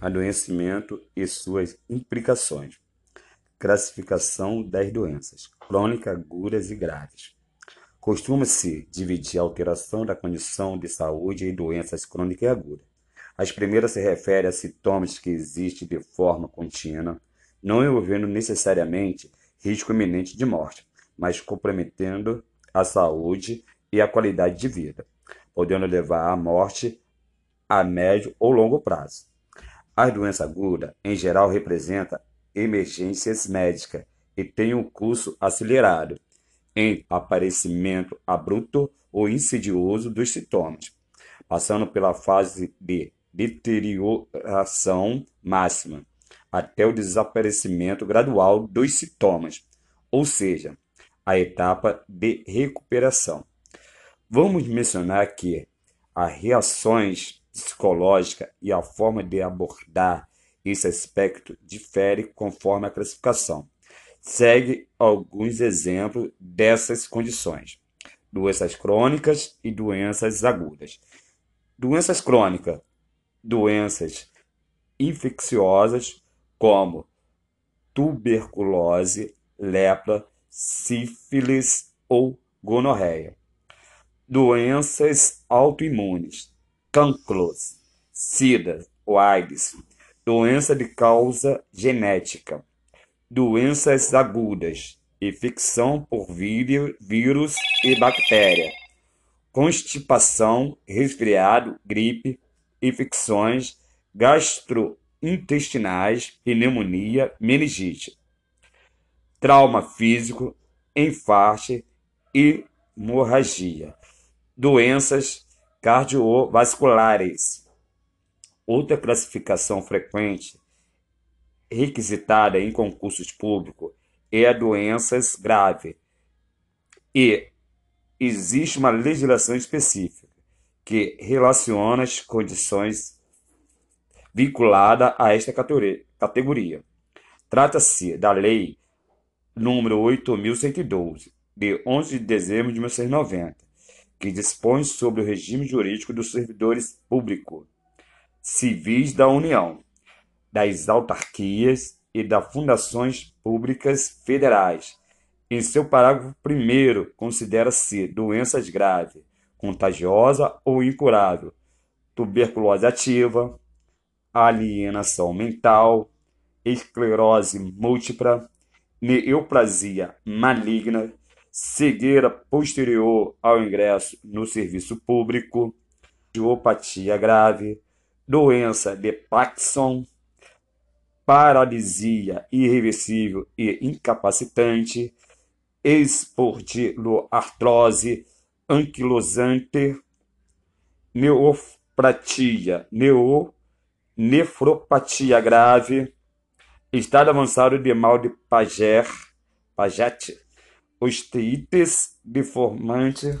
adoecimento e suas implicações. Classificação das doenças crônicas, agudas e graves. Costuma-se dividir a alteração da condição de saúde em doenças crônicas e agudas. As primeiras se referem a sintomas que existem de forma contínua, não envolvendo necessariamente risco iminente de morte, mas comprometendo a saúde e a qualidade de vida, podendo levar à morte a médio ou longo prazo. As doenças agudas, em geral, representam emergências médicas e têm um curso acelerado em aparecimento abrupto ou insidioso dos sintomas, passando pela fase de deterioração máxima até o desaparecimento gradual dos sintomas, ou seja, a etapa de recuperação. Vamos mencionar que as reações psicológicas e a forma de abordar esse aspecto difere conforme a classificação. Segue alguns exemplos dessas condições: doenças crônicas e doenças agudas. Doenças crônicas, doenças infecciosas como tuberculose, lepra, sífilis ou gonorreia. Doenças autoimunes, cancros, sida ou AIDS, doença de causa genética, doenças agudas, infecção por vírus e bactéria, constipação, resfriado, gripe, infecções gastrointestinais, pneumonia, meningite, trauma físico, infarto e hemorragia, doenças cardiovasculares. Outra classificação frequente requisitada em concursos públicos é a doenças graves. E existe uma legislação específica que relaciona as condições vinculadas a esta categoria. Trata-se da Lei número 8.112, de 11 de dezembro de 1990, que dispõe sobre o regime jurídico dos servidores públicos civis da União das autarquias e das fundações públicas federais. Em seu parágrafo 1, considera-se doenças graves, contagiosa ou incurável, tuberculose ativa, alienação mental, esclerose múltipla, neoplasia maligna, cegueira posterior ao ingresso no serviço público, geopatia grave, doença de Parkinson, paralisia irreversível e incapacitante, espondiloartrose anquilosante, neoplatia, neo, nefropatia grave, estado avançado de mal de Paget, Paget osteites deformante,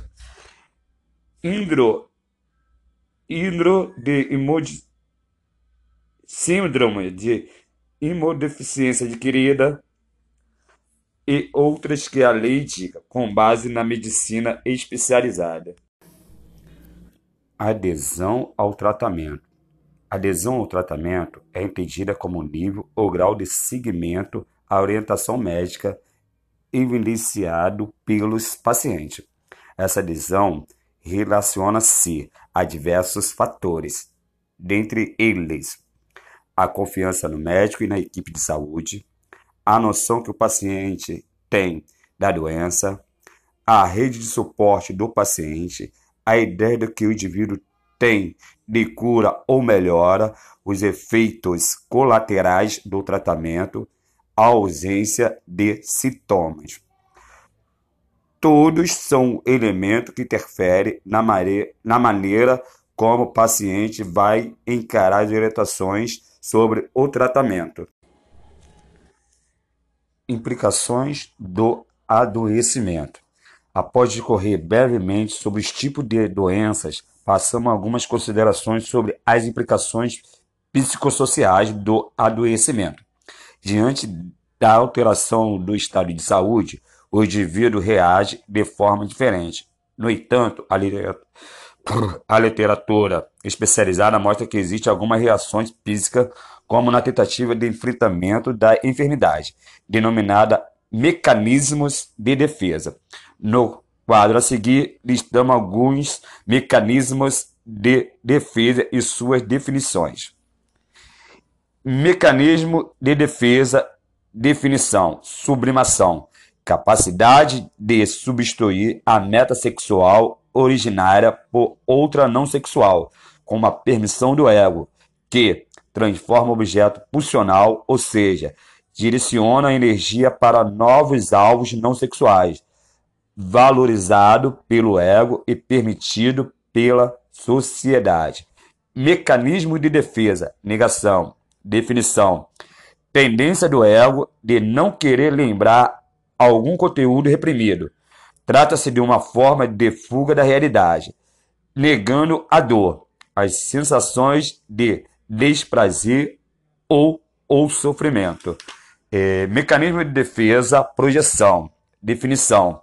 indro, indro de imod, síndrome de imunodeficiência adquirida e outras que a lei indica, com base na medicina especializada. Adesão ao tratamento. Adesão ao tratamento é entendida como nível ou grau de seguimento à orientação médica evidenciado pelos pacientes. Essa adesão relaciona-se a diversos fatores, dentre eles a confiança no médico e na equipe de saúde, a noção que o paciente tem da doença, a rede de suporte do paciente, a ideia de que o indivíduo tem de cura ou melhora, os efeitos colaterais do tratamento, a ausência de sintomas. Todos são elementos que interferem na, na maneira como o paciente vai encarar as orientações sobre o tratamento. Implicações do adoecimento. Após discorrer brevemente sobre os tipos de doenças, passamos algumas considerações sobre as implicações psicossociais do adoecimento. Diante da alteração do estado de saúde, o indivíduo reage de forma diferente. No entanto, a A literatura especializada mostra que existem algumas reações físicas, como na tentativa de enfrentamento da enfermidade, denominada mecanismos de defesa. No quadro a seguir, listamos alguns mecanismos de defesa e suas definições. Mecanismo de defesa, definição, sublimação, capacidade de substituir a meta sexual originária por outra não sexual, com a permissão do ego, que transforma o objeto pulsional, ou seja, direciona a energia para novos alvos não sexuais, valorizado pelo ego e permitido pela sociedade. Mecanismo de defesa, negação, definição. Tendência do ego de não querer lembrar algum conteúdo reprimido. Trata-se de uma forma de fuga da realidade, negando a dor, as sensações de desprazer ou, ou sofrimento. É, mecanismo de defesa, projeção, definição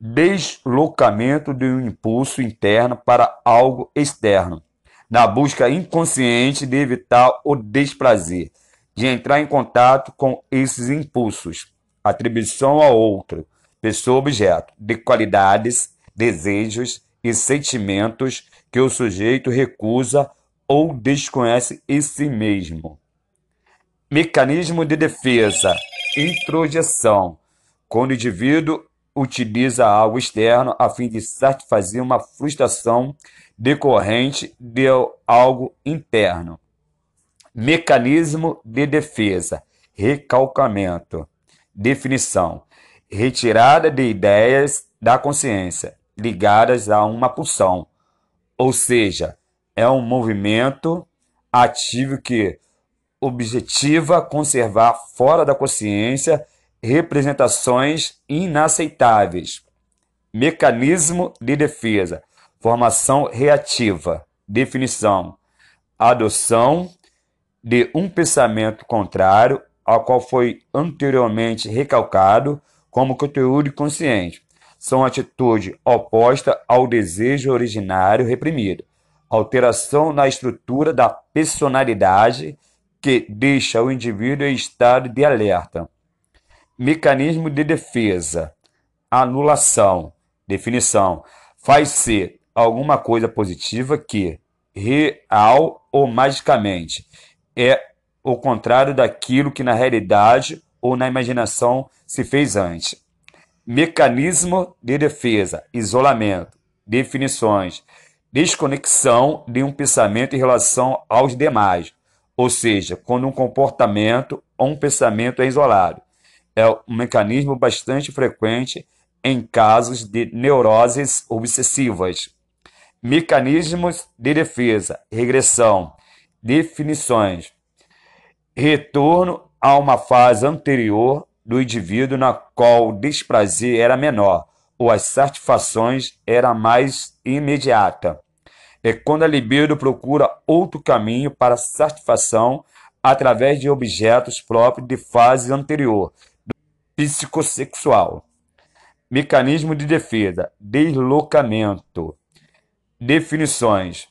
deslocamento de um impulso interno para algo externo, na busca inconsciente de evitar o desprazer, de entrar em contato com esses impulsos, atribuição a outro, pessoa objeto, de qualidades, desejos e sentimentos que o sujeito recusa ou desconhece em si mesmo. Mecanismo de defesa, introjeção, quando o indivíduo utiliza algo externo a fim de satisfazer uma frustração decorrente de algo interno. Mecanismo de defesa, recalcamento, definição, retirada de ideias da consciência ligadas a uma pulsão, ou seja, é um movimento ativo que objetiva conservar fora da consciência representações inaceitáveis. Mecanismo de defesa, formação reativa, definição, adoção de um pensamento contrário ao qual foi anteriormente recalcado como conteúdo consciente. São atitude oposta ao desejo originário reprimido, alteração na estrutura da personalidade que deixa o indivíduo em estado de alerta Mecanismo de defesa. Anulação. Definição. Faz ser alguma coisa positiva que, real ou magicamente, é o contrário daquilo que na realidade ou na imaginação se fez antes. Mecanismo de defesa. Isolamento. Definições. Desconexão de um pensamento em relação aos demais, ou seja, quando um comportamento ou um pensamento é isolado é um mecanismo bastante frequente em casos de neuroses obsessivas. Mecanismos de defesa, regressão, definições, retorno a uma fase anterior do indivíduo na qual o desprazer era menor ou as satisfações era mais imediata. É quando a libido procura outro caminho para satisfação através de objetos próprios de fase anterior, psicossexual. Mecanismo de defesa: deslocamento. Definições: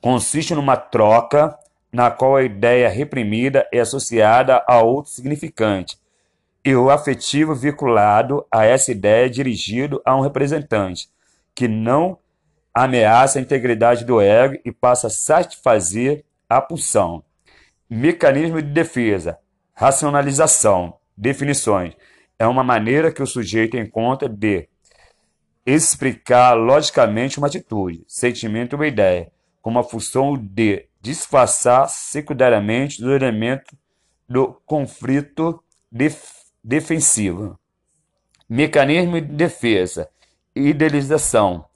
consiste numa troca na qual a ideia reprimida é associada a outro significante e o afetivo vinculado a essa ideia é dirigido a um representante que não ameaça a integridade do ego e passa a satisfazer a pulsão. Mecanismo de defesa: racionalização. Definições. É uma maneira que o sujeito encontra de explicar logicamente uma atitude, sentimento ou ideia, com uma função de disfarçar secundariamente do elemento do conflito def defensivo. Mecanismo de defesa, idealização,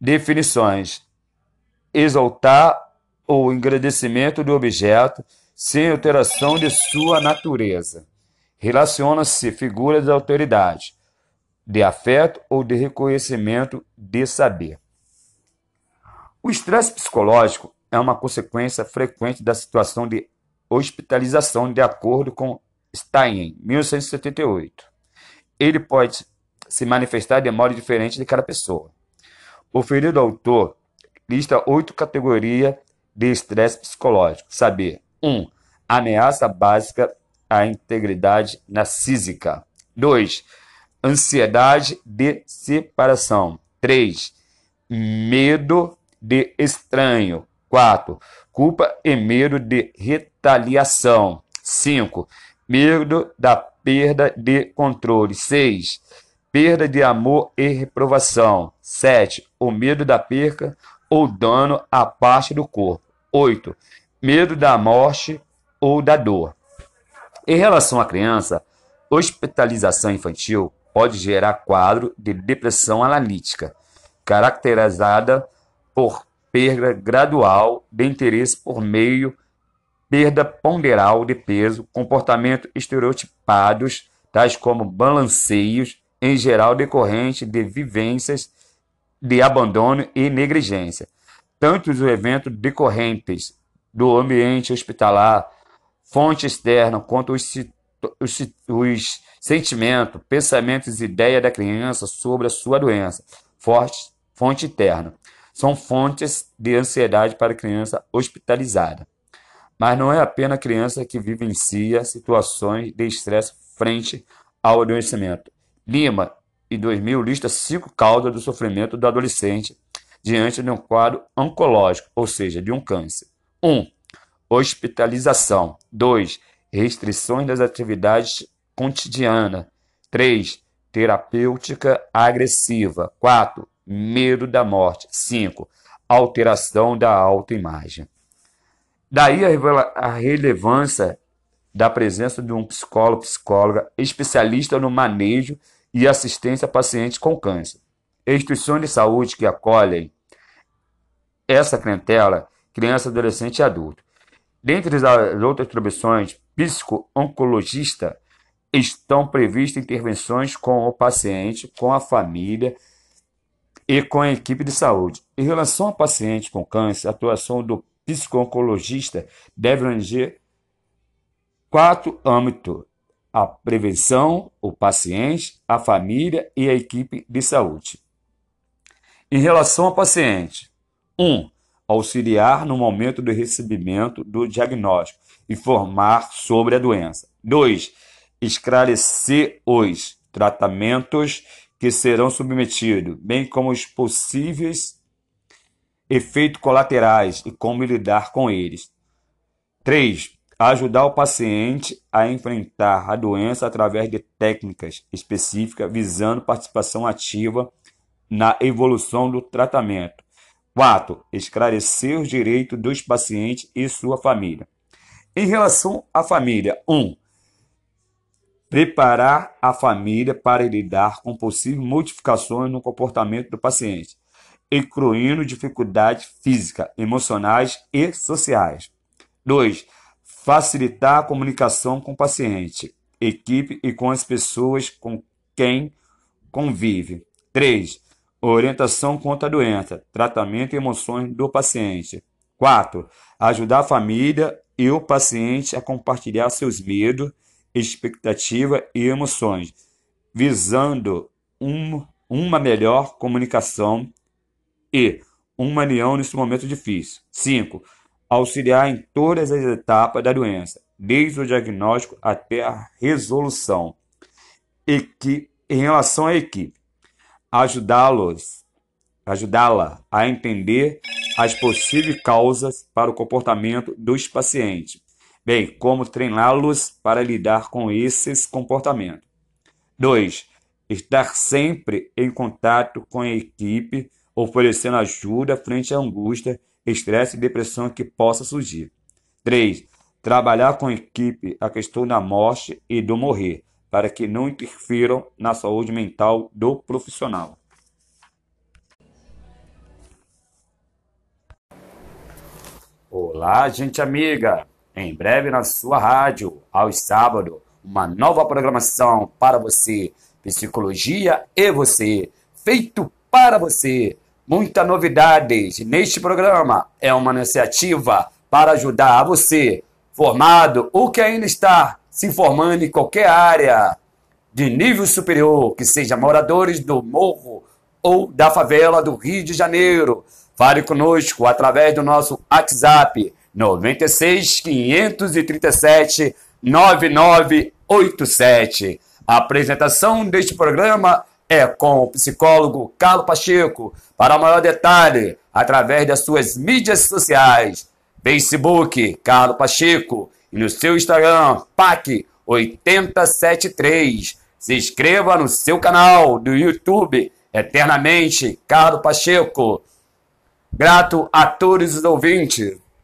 definições, exaltar o engrandecimento do objeto sem alteração de sua natureza relaciona-se figuras de autoridade, de afeto ou de reconhecimento de saber. O estresse psicológico é uma consequência frequente da situação de hospitalização, de acordo com Stein, 1978. Ele pode se manifestar de modo diferente de cada pessoa. O ferido autor lista oito categorias de estresse psicológico. Saber: 1. Um, ameaça básica à integridade narcísica. 2. Ansiedade de separação. 3. Medo de estranho. 4. Culpa e medo de retaliação. 5. Medo da perda de controle. 6. Perda de amor e reprovação. 7. O medo da perca ou dano à parte do corpo. 8. Medo da morte ou da dor. Em relação à criança, hospitalização infantil pode gerar quadro de depressão analítica, caracterizada por perda gradual de interesse por meio perda ponderal de peso, comportamento estereotipados, tais como balanceios, em geral decorrente de vivências de abandono e negligência. Tanto os eventos decorrentes do ambiente hospitalar, fonte externa, quanto os, os, os sentimentos, pensamentos e ideias da criança sobre a sua doença, forte, fonte interna, são fontes de ansiedade para a criança hospitalizada. Mas não é apenas a criança que vivencia situações de estresse frente ao adoecimento. Lima, em 2000, lista cinco causas do sofrimento do adolescente diante de um quadro oncológico, ou seja, de um câncer. 1. Um, hospitalização. 2. Restrições das atividades cotidianas. 3. Terapêutica agressiva. 4. Medo da morte. 5. Alteração da autoimagem. Daí a relevância da presença de um psicólogo, psicóloga especialista no manejo e assistência a pacientes com câncer. Instituições de saúde que acolhem essa clientela, criança, adolescente e adulto. Dentre as outras profissões, psico-oncologista, estão previstas intervenções com o paciente, com a família e com a equipe de saúde. Em relação ao paciente com câncer, a atuação do psico-oncologista deve abranger quatro âmbitos: a prevenção, o paciente, a família e a equipe de saúde. Em relação ao paciente, 1. Um, auxiliar no momento do recebimento do diagnóstico, informar sobre a doença. 2. Esclarecer os tratamentos que serão submetidos, bem como os possíveis efeitos colaterais e como lidar com eles. 3. Ajudar o paciente a enfrentar a doença através de técnicas específicas visando participação ativa na evolução do tratamento. 4. Esclarecer os direitos dos pacientes e sua família. Em relação à família, 1. Um, preparar a família para lidar com possíveis modificações no comportamento do paciente incluindo dificuldades físicas, emocionais e sociais. 2. Facilitar a comunicação com o paciente, equipe e com as pessoas com quem convive. 3. Orientação contra a doença, tratamento e emoções do paciente. 4. Ajudar a família e o paciente a compartilhar seus medos, expectativas e emoções, visando um, uma melhor comunicação e uma união nesse momento difícil. 5. Auxiliar em todas as etapas da doença, desde o diagnóstico até a resolução. Equi em relação à equipe, ajudá-los, ajudá-la a entender as possíveis causas para o comportamento dos pacientes, bem como treiná-los para lidar com esses comportamentos. 2. Estar sempre em contato com a equipe oferecendo ajuda frente à angústia, estresse e depressão que possa surgir. 3. Trabalhar com a equipe a questão da morte e do morrer, para que não interfiram na saúde mental do profissional. Olá, gente amiga! Em breve na sua rádio, aos sábados, uma nova programação para você, Psicologia e você, feito para você. Muitas novidades neste programa. É uma iniciativa para ajudar você, formado ou que ainda está se formando em qualquer área de nível superior, que seja moradores do morro ou da favela do Rio de Janeiro. Fale conosco através do nosso WhatsApp 96 537 9987. A apresentação deste programa é com o psicólogo Carlos Pacheco. Para maior detalhe, através das suas mídias sociais, Facebook Carlos Pacheco e no seu Instagram PAC 8073. Se inscreva no seu canal do YouTube Eternamente Carlos Pacheco. Grato a todos os ouvintes.